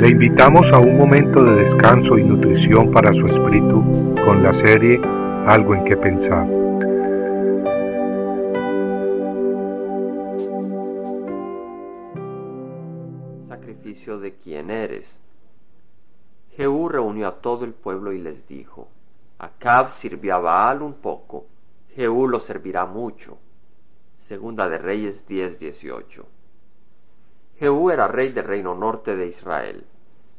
Le invitamos a un momento de descanso y nutrición para su espíritu con la serie Algo en que pensar. Sacrificio de quién eres. Jehú reunió a todo el pueblo y les dijo, Acab sirvió a Baal un poco, Jehú lo servirá mucho. Segunda de Reyes 10:18. Jehú era rey del reino norte de Israel.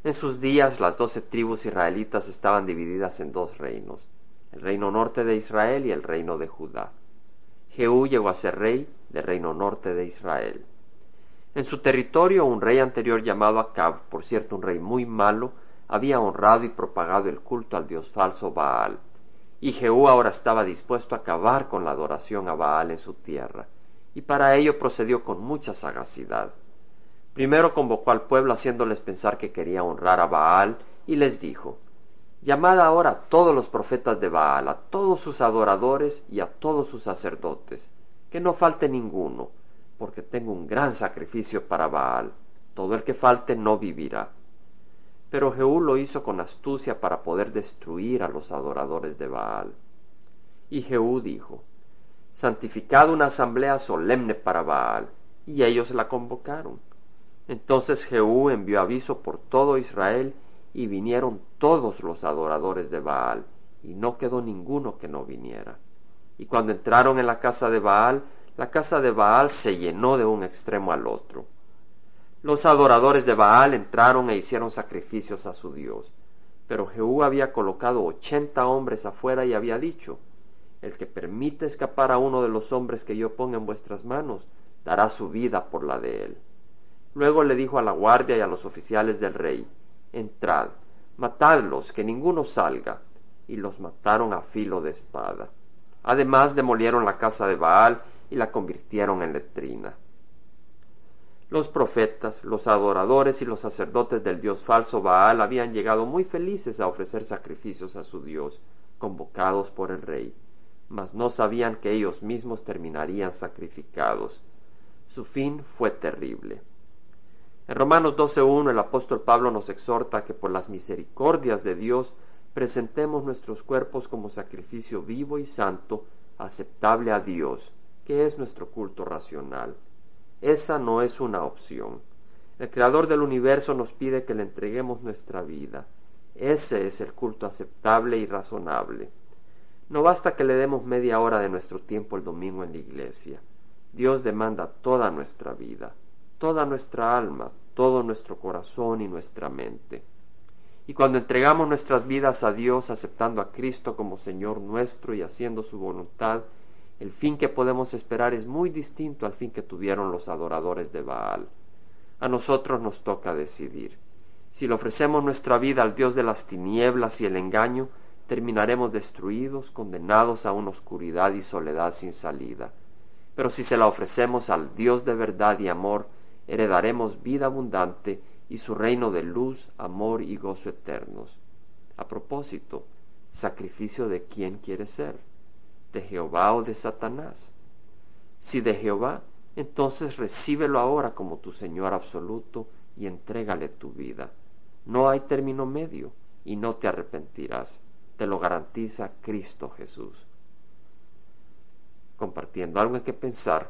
En sus días las doce tribus israelitas estaban divididas en dos reinos, el reino norte de Israel y el reino de Judá. Jehú llegó a ser rey del reino norte de Israel. En su territorio un rey anterior llamado Acab, por cierto un rey muy malo, había honrado y propagado el culto al dios falso Baal, y Jehú ahora estaba dispuesto a acabar con la adoración a Baal en su tierra, y para ello procedió con mucha sagacidad. Primero convocó al pueblo haciéndoles pensar que quería honrar a Baal y les dijo, Llamad ahora a todos los profetas de Baal, a todos sus adoradores y a todos sus sacerdotes, que no falte ninguno, porque tengo un gran sacrificio para Baal. Todo el que falte no vivirá. Pero Jehú lo hizo con astucia para poder destruir a los adoradores de Baal. Y Jehú dijo, Santificad una asamblea solemne para Baal, y ellos la convocaron entonces Jehú envió aviso por todo Israel y vinieron todos los adoradores de Baal, y no quedó ninguno que no viniera. Y cuando entraron en la casa de Baal, la casa de Baal se llenó de un extremo al otro. Los adoradores de Baal entraron e hicieron sacrificios a su Dios. Pero Jehú había colocado ochenta hombres afuera y había dicho, El que permite escapar a uno de los hombres que yo ponga en vuestras manos, dará su vida por la de él. Luego le dijo a la guardia y a los oficiales del rey, Entrad, matadlos, que ninguno salga. Y los mataron a filo de espada. Además demolieron la casa de Baal y la convirtieron en letrina. Los profetas, los adoradores y los sacerdotes del dios falso Baal habían llegado muy felices a ofrecer sacrificios a su dios, convocados por el rey, mas no sabían que ellos mismos terminarían sacrificados. Su fin fue terrible. En Romanos 12.1 el apóstol Pablo nos exhorta que por las misericordias de Dios presentemos nuestros cuerpos como sacrificio vivo y santo, aceptable a Dios, que es nuestro culto racional. Esa no es una opción. El Creador del universo nos pide que le entreguemos nuestra vida. Ese es el culto aceptable y razonable. No basta que le demos media hora de nuestro tiempo el domingo en la iglesia. Dios demanda toda nuestra vida, toda nuestra alma, todo nuestro corazón y nuestra mente. Y cuando entregamos nuestras vidas a Dios, aceptando a Cristo como Señor nuestro y haciendo su voluntad, el fin que podemos esperar es muy distinto al fin que tuvieron los adoradores de Baal. A nosotros nos toca decidir. Si le ofrecemos nuestra vida al Dios de las tinieblas y el engaño, terminaremos destruidos, condenados a una oscuridad y soledad sin salida. Pero si se la ofrecemos al Dios de verdad y amor, heredaremos vida abundante y su reino de luz, amor y gozo eternos. A propósito, sacrificio de quién quiere ser, de Jehová o de Satanás. Si de Jehová, entonces recíbelo ahora como tu Señor absoluto y entrégale tu vida. No hay término medio y no te arrepentirás. Te lo garantiza Cristo Jesús. Compartiendo algo en que pensar,